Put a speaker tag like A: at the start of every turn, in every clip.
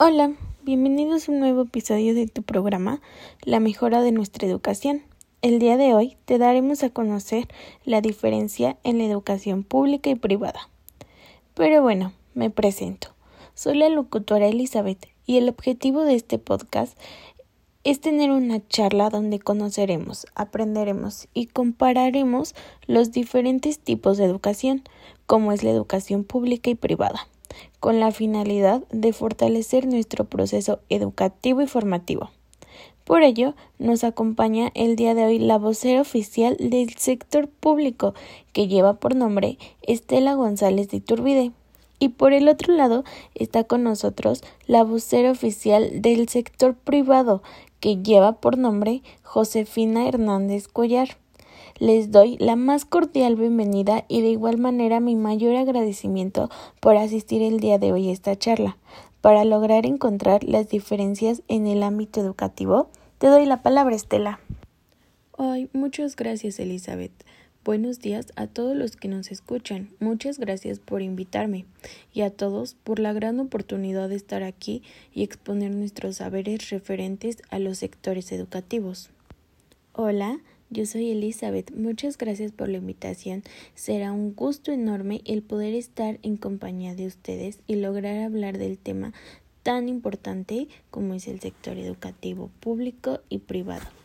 A: Hola, bienvenidos a un nuevo episodio de tu programa La mejora de nuestra educación. El día de hoy te daremos a conocer la diferencia en la educación pública y privada. Pero bueno, me presento. Soy la locutora Elizabeth y el objetivo de este podcast es tener una charla donde conoceremos, aprenderemos y compararemos los diferentes tipos de educación, como es la educación pública y privada con la finalidad de fortalecer nuestro proceso educativo y formativo. Por ello, nos acompaña el día de hoy la vocera oficial del sector público, que lleva por nombre Estela González de Iturbide. Y por el otro lado está con nosotros la vocera oficial del sector privado, que lleva por nombre Josefina Hernández Collar. Les doy la más cordial bienvenida y de igual manera mi mayor agradecimiento por asistir el día de hoy a esta charla. Para lograr encontrar las diferencias en el ámbito educativo, te doy la palabra, Estela.
B: Ay, muchas gracias, Elizabeth. Buenos días a todos los que nos escuchan. Muchas gracias por invitarme y a todos por la gran oportunidad de estar aquí y exponer nuestros saberes referentes a los sectores educativos.
A: Hola, yo soy Elizabeth, muchas gracias por la invitación. Será un gusto enorme el poder estar en compañía de ustedes y lograr hablar del tema tan importante como es el sector educativo público y privado.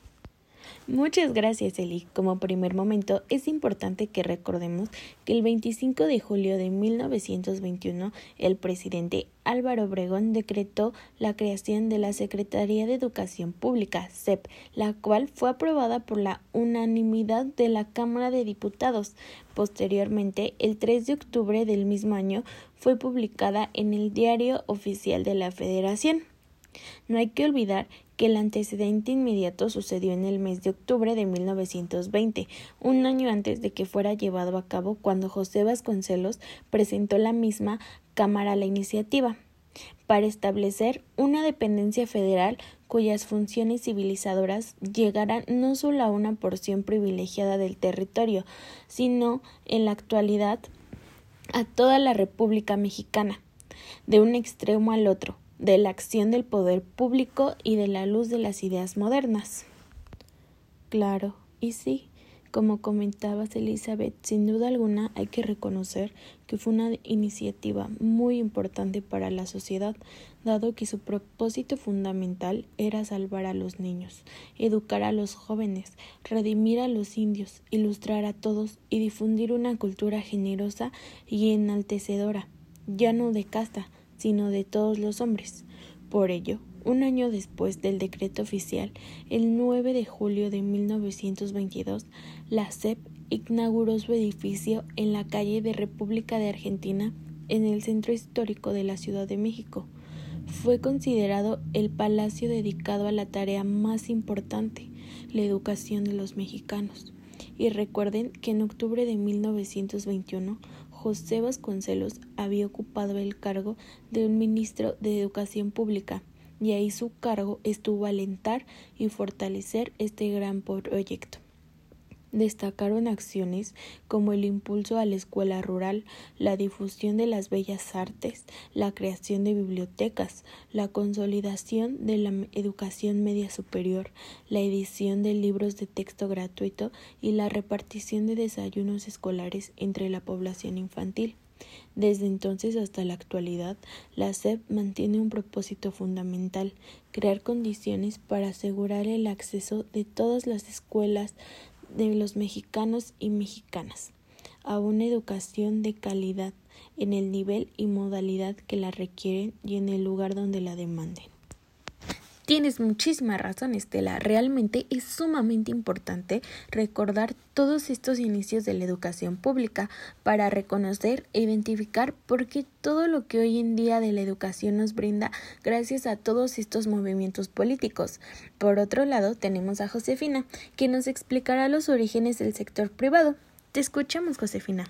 B: Muchas gracias, Eli. Como primer momento, es importante que recordemos que el 25 de julio de 1921 el presidente Álvaro Obregón decretó la creación de la Secretaría de Educación Pública, SEP, la cual fue aprobada por la unanimidad de la Cámara de Diputados. Posteriormente, el 3 de octubre del mismo año, fue publicada en el Diario Oficial de la Federación. No hay que olvidar que el antecedente inmediato sucedió en el mes de octubre de 1920, un año antes de que fuera llevado a cabo cuando José Vasconcelos presentó la misma Cámara la iniciativa para establecer una dependencia federal cuyas funciones civilizadoras llegaran no solo a una porción privilegiada del territorio, sino en la actualidad a toda la República Mexicana, de un extremo al otro, de la acción del poder público y de la luz de las ideas modernas.
A: Claro, y sí, como comentabas Elizabeth, sin duda alguna hay que reconocer que fue una iniciativa muy importante para la sociedad, dado que su propósito fundamental era salvar a los niños, educar a los jóvenes, redimir a los indios, ilustrar a todos y difundir una cultura generosa y enaltecedora, ya no de casta, sino de todos los hombres. Por ello, un año después del decreto oficial, el 9 de julio de 1922, la CEP inauguró su edificio en la calle de República de Argentina, en el centro histórico de la Ciudad de México. Fue considerado el palacio dedicado a la tarea más importante, la educación de los mexicanos. Y recuerden que en octubre de 1921 José Vasconcelos había ocupado el cargo de un ministro de Educación Pública y ahí su cargo estuvo alentar y fortalecer este gran proyecto. Destacaron acciones como el impulso a la escuela rural, la difusión de las bellas artes, la creación de bibliotecas, la consolidación de la educación media superior, la edición de libros de texto gratuito y la repartición de desayunos escolares entre la población infantil. Desde entonces hasta la actualidad, la SEP mantiene un propósito fundamental, crear condiciones para asegurar el acceso de todas las escuelas de los mexicanos y mexicanas a una educación de calidad en el nivel y modalidad que la requieren y en el lugar donde la demanden.
B: Tienes muchísima razón, Estela. Realmente es sumamente importante recordar todos estos inicios de la educación pública para reconocer e identificar por qué todo lo que hoy en día de la educación nos brinda gracias a todos estos movimientos políticos. Por otro lado, tenemos a Josefina, que nos explicará los orígenes del sector privado. Te escuchamos, Josefina.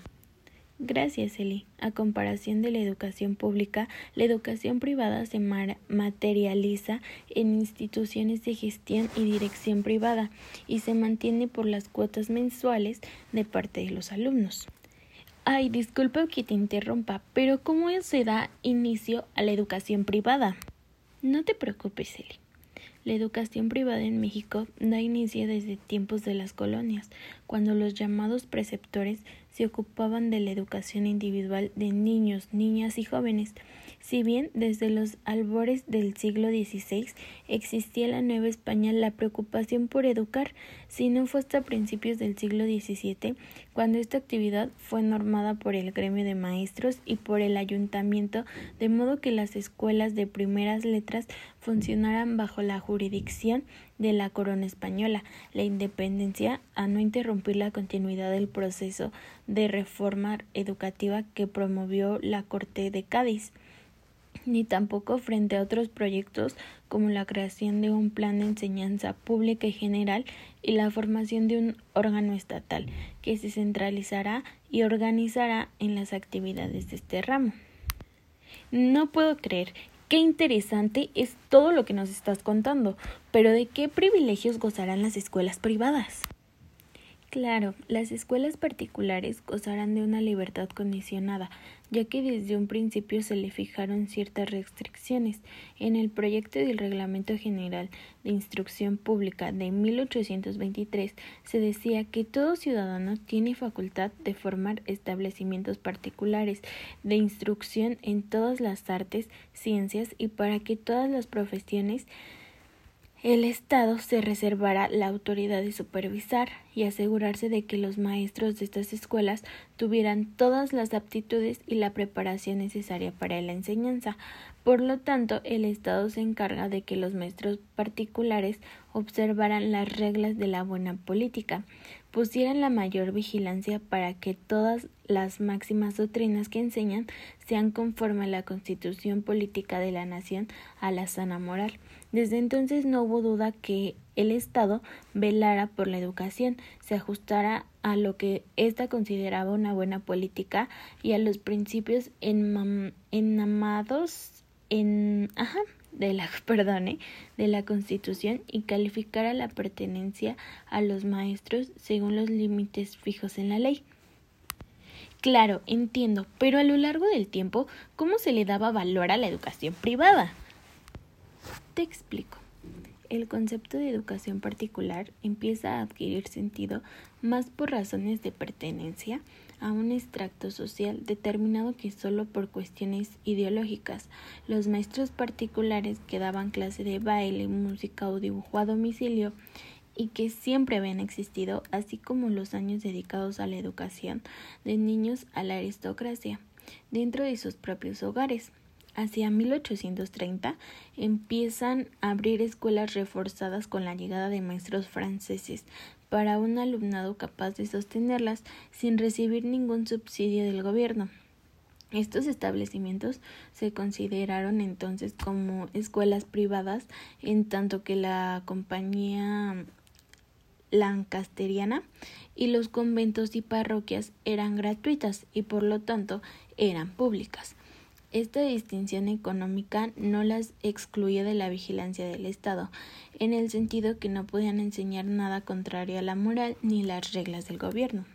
A: Gracias, Eli. A comparación de la educación pública, la educación privada se materializa en instituciones de gestión y dirección privada y se mantiene por las cuotas mensuales de parte de los alumnos. Ay, disculpe que te interrumpa, pero ¿cómo se da inicio a la educación privada? No te preocupes, Eli. La educación privada en México da inicio desde tiempos de las colonias, cuando los llamados preceptores se ocupaban de la educación individual de niños, niñas y jóvenes. Si bien desde los albores del siglo XVI existía en la Nueva España la preocupación por educar, si no fue hasta principios del siglo XVII cuando esta actividad fue normada por el gremio de maestros y por el ayuntamiento, de modo que las escuelas de primeras letras funcionaran bajo la jurisdicción de la corona española, la independencia a no interrumpir la continuidad del proceso de reforma educativa que promovió la Corte de Cádiz ni tampoco frente a otros proyectos como la creación de un plan de enseñanza pública y general y la formación de un órgano estatal que se centralizará y organizará en las actividades de este ramo. No puedo creer Qué interesante es todo lo que nos estás contando, pero ¿de qué privilegios gozarán las escuelas privadas? Claro, las escuelas particulares gozarán de una libertad condicionada, ya que desde un principio se le fijaron ciertas restricciones. En el proyecto del Reglamento General de Instrucción Pública de 1823 se decía que todo ciudadano tiene facultad de formar establecimientos particulares de instrucción en todas las artes, ciencias y para que todas las profesiones el Estado se reservará la autoridad de supervisar y asegurarse de que los maestros de estas escuelas tuvieran todas las aptitudes y la preparación necesaria para la enseñanza. Por lo tanto, el Estado se encarga de que los maestros particulares observaran las reglas de la buena política, pusieran la mayor vigilancia para que todas las máximas doctrinas que enseñan sean conforme a la constitución política de la nación, a la sana moral. Desde entonces no hubo duda que el Estado velara por la educación, se ajustara a lo que ésta consideraba una buena política y a los principios enamados en ajá, de la de la Constitución y calificara la pertenencia a los maestros según los límites fijos en la ley. Claro, entiendo, pero a lo largo del tiempo, ¿cómo se le daba valor a la educación privada? Te explico. El concepto de educación particular empieza a adquirir sentido más por razones de pertenencia a un extracto social determinado que solo por cuestiones ideológicas. Los maestros particulares que daban clase de baile, música o dibujo a domicilio y que siempre habían existido, así como los años dedicados a la educación de niños a la aristocracia dentro de sus propios hogares. Hacia 1830 empiezan a abrir escuelas reforzadas con la llegada de maestros franceses para un alumnado capaz de sostenerlas sin recibir ningún subsidio del gobierno. Estos establecimientos se consideraron entonces como escuelas privadas, en tanto que la compañía lancasteriana y los conventos y parroquias eran gratuitas y por lo tanto eran públicas. Esta distinción económica no las excluía de la vigilancia del Estado, en el sentido que no podían enseñar nada contrario a la moral ni las reglas del gobierno.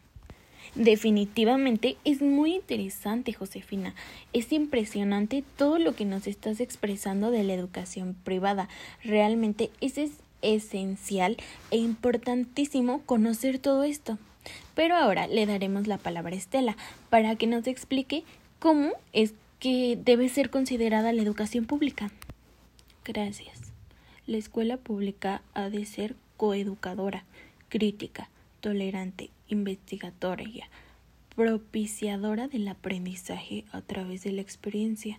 A: Definitivamente es muy interesante, Josefina. Es impresionante todo lo que nos estás expresando de la educación privada. Realmente es esencial e importantísimo conocer todo esto. Pero ahora le daremos la palabra a Estela para que nos explique cómo es que debe ser considerada la educación pública. Gracias. La escuela pública ha de ser coeducadora, crítica, tolerante, investigatoria, propiciadora del aprendizaje a través de la experiencia,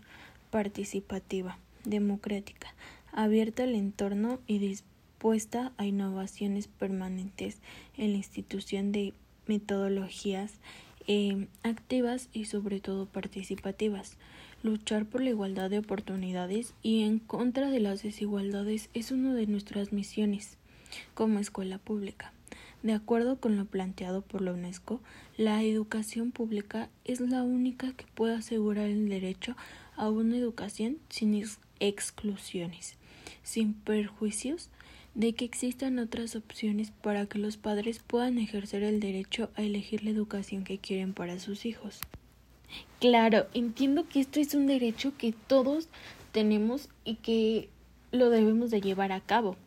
A: participativa, democrática, abierta al entorno y dispuesta a innovaciones permanentes en la institución de metodologías eh, activas y sobre todo participativas. Luchar por la igualdad de oportunidades y en contra de las desigualdades es una de nuestras misiones como escuela pública. De acuerdo con lo planteado por la UNESCO, la educación pública es la única que puede asegurar el derecho a una educación sin exclusiones, sin perjuicios de que existan otras opciones para que los padres puedan ejercer el derecho a elegir la educación que quieren para sus hijos. Claro, entiendo que esto es un derecho que todos tenemos y que lo debemos de llevar a cabo.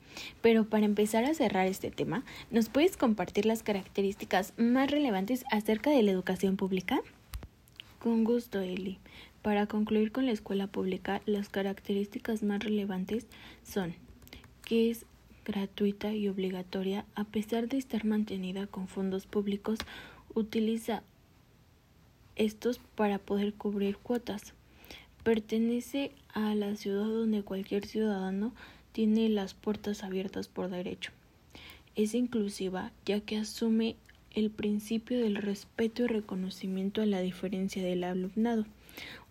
A: Pero para empezar a cerrar este tema, ¿nos puedes compartir las características más relevantes acerca de la educación pública?
B: Con gusto, Eli. Para concluir con la escuela pública, las características más relevantes son que es gratuita y obligatoria a pesar de estar mantenida con fondos públicos, utiliza estos para poder cubrir cuotas. Pertenece a la ciudad donde cualquier ciudadano tiene las puertas abiertas por derecho. Es inclusiva ya que asume el principio del respeto y reconocimiento a la diferencia del alumnado.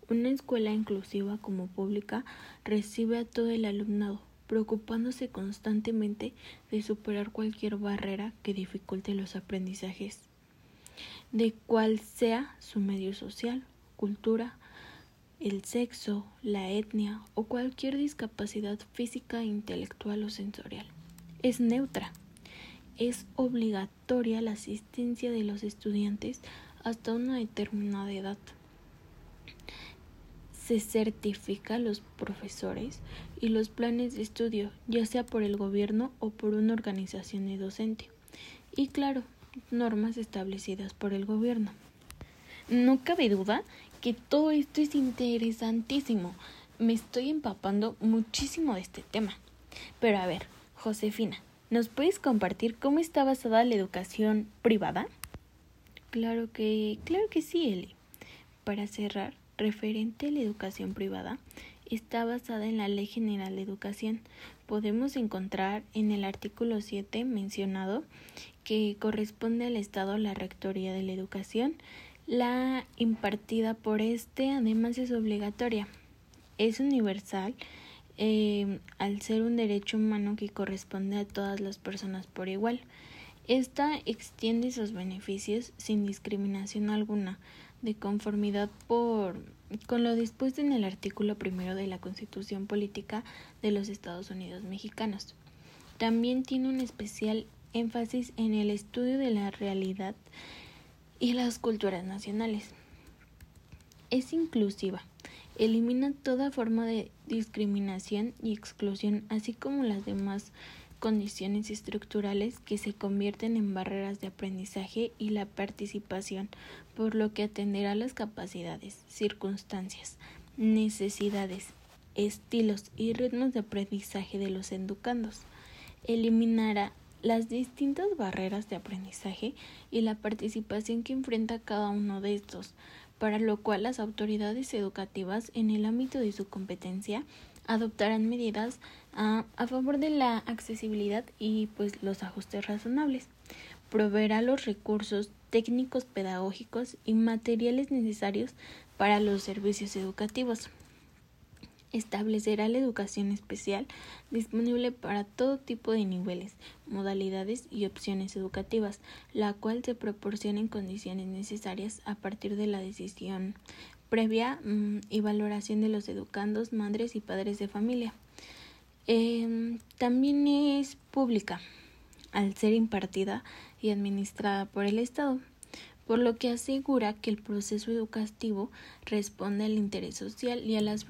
B: Una escuela inclusiva como pública recibe a todo el alumnado, preocupándose constantemente de superar cualquier barrera que dificulte los aprendizajes, de cual sea su medio social, cultura, el sexo, la etnia o cualquier discapacidad física, intelectual o sensorial. Es neutra. Es obligatoria la asistencia de los estudiantes hasta una determinada edad. Se certifica a los profesores y los planes de estudio, ya sea por el gobierno o por una organización de docente. Y claro, normas establecidas por el gobierno.
A: No cabe duda que todo esto es interesantísimo. Me estoy empapando muchísimo de este tema. Pero a ver, Josefina, ¿nos puedes compartir cómo está basada la educación privada?
B: Claro que, claro que sí, Eli. Para cerrar, referente a la educación privada, está basada en la Ley General de Educación. Podemos encontrar en el artículo 7 mencionado que corresponde al Estado la Rectoría de la Educación la impartida por este además es obligatoria. Es universal eh, al ser un derecho humano que corresponde a todas las personas por igual. Esta extiende sus beneficios sin discriminación alguna, de conformidad por, con lo dispuesto en el artículo primero de la Constitución Política de los Estados Unidos Mexicanos. También tiene un especial énfasis en el estudio de la realidad y las culturas nacionales. Es inclusiva, elimina toda forma de discriminación y exclusión, así como las demás condiciones estructurales que se convierten en barreras de aprendizaje y la participación, por lo que atenderá las capacidades, circunstancias, necesidades, estilos y ritmos de aprendizaje de los educandos. Eliminará las distintas barreras de aprendizaje y la participación que enfrenta cada uno de estos, para lo cual las autoridades educativas en el ámbito de su competencia adoptarán medidas a, favor de la accesibilidad y pues los ajustes razonables. Proveerá los recursos técnicos pedagógicos y materiales necesarios para los servicios educativos establecerá la educación especial disponible para todo tipo de niveles, modalidades y opciones educativas, la cual se proporciona en condiciones necesarias a partir de la decisión previa mm, y valoración de los educandos, madres y padres de familia. Em, también es pública, al ser impartida y administrada por el Estado por lo que asegura que el proceso educativo responde al interés social y a las,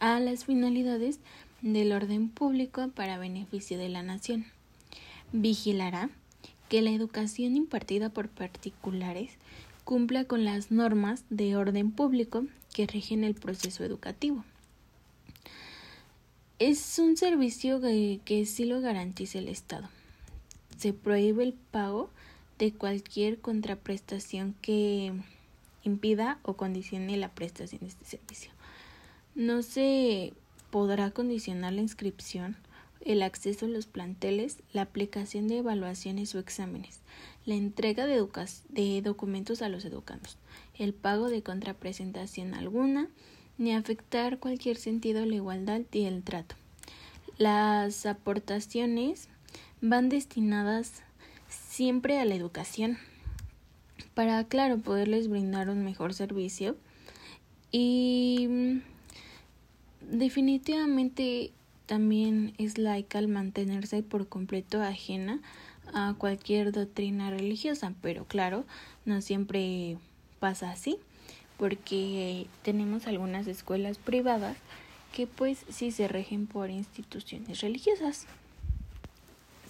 B: a las finalidades del orden público para beneficio de la nación. Vigilará que la educación impartida por particulares cumpla con las normas de orden público que rigen el proceso educativo. Es un servicio que, sí lo garantiza el Estado. Se prohíbe el pago de cualquier contraprestación que impida o condicione la prestación de este servicio. No se podrá condicionar la inscripción, el acceso a los planteles, la aplicación de evaluaciones o exámenes, la entrega de, de documentos a los educandos, el pago de contrapresentación alguna, ni afectar cualquier sentido la igualdad y el trato. Las aportaciones van destinadas siempre a la educación para, claro, poderles brindar un mejor servicio y mm, definitivamente también es laica al mantenerse por completo ajena a cualquier doctrina religiosa, pero claro, no siempre pasa así, porque tenemos algunas escuelas privadas
A: que pues sí se rigen por instituciones religiosas.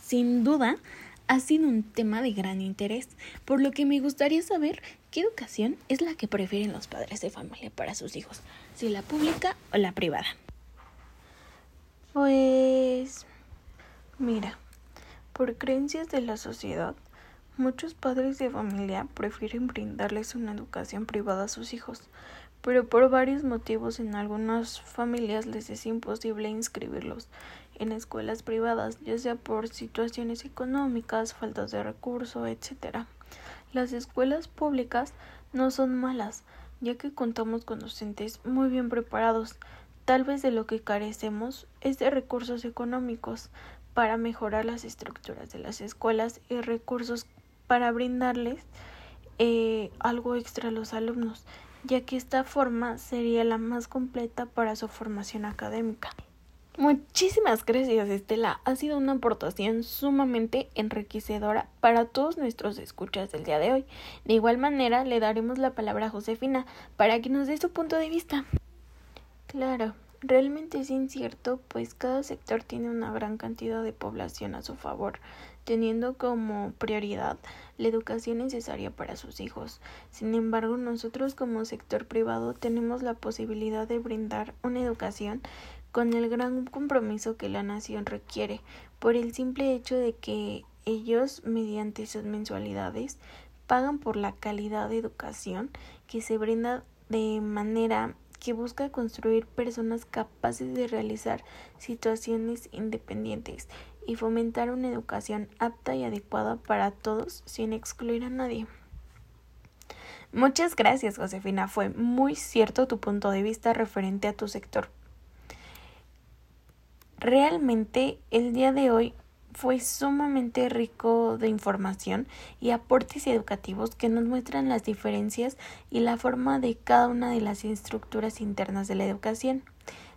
A: Sin duda, ha sido un tema de gran interés, por lo que me gustaría saber qué educación es la que prefieren los padres de familia para sus hijos, si la pública o la privada.
B: Pues mira, por creencias de la sociedad, muchos padres de familia prefieren brindarles una educación privada a sus hijos, pero por varios motivos en algunas familias les es imposible inscribirlos en escuelas privadas, ya sea por situaciones económicas, faltas de recursos, etc. Las escuelas públicas no son malas, ya que contamos con docentes muy bien preparados. Tal vez de lo que carecemos es de recursos económicos para mejorar las estructuras de las escuelas y recursos para brindarles eh, algo extra a los alumnos, ya que esta forma sería la más completa para su formación académica. Muchísimas gracias Estela, ha sido una aportación sumamente enriquecedora para todos nuestros escuchas del día de hoy. De igual manera le daremos la palabra a Josefina para que nos dé su punto de vista.
A: Claro, realmente es incierto, pues cada sector tiene una gran cantidad de población a su favor, teniendo como prioridad la educación necesaria para sus hijos. Sin embargo, nosotros como sector privado tenemos la posibilidad de brindar una educación con el gran compromiso que la nación requiere, por el simple hecho de que ellos, mediante sus mensualidades, pagan por la calidad de educación que se brinda de manera que busca construir personas capaces de realizar situaciones independientes y fomentar una educación apta y adecuada para todos sin excluir a nadie.
B: Muchas gracias, Josefina. Fue muy cierto tu punto de vista referente a tu sector Realmente el día de hoy fue sumamente rico de información y aportes educativos que nos muestran las diferencias y la forma de cada una de las estructuras internas de la educación.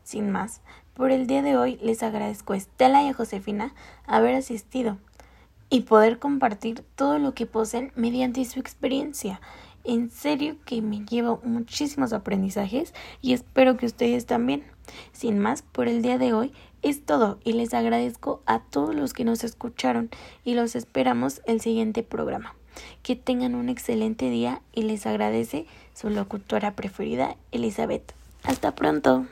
B: Sin más, por el día de hoy les agradezco a Estela y a Josefina haber asistido y poder compartir todo lo que poseen mediante su experiencia. En serio que me llevo muchísimos aprendizajes y espero que ustedes también. Sin más, por el día de hoy es todo y les agradezco a todos los que nos escucharon y los esperamos el siguiente programa. Que tengan un excelente día y les agradece su locutora preferida, Elizabeth. Hasta pronto.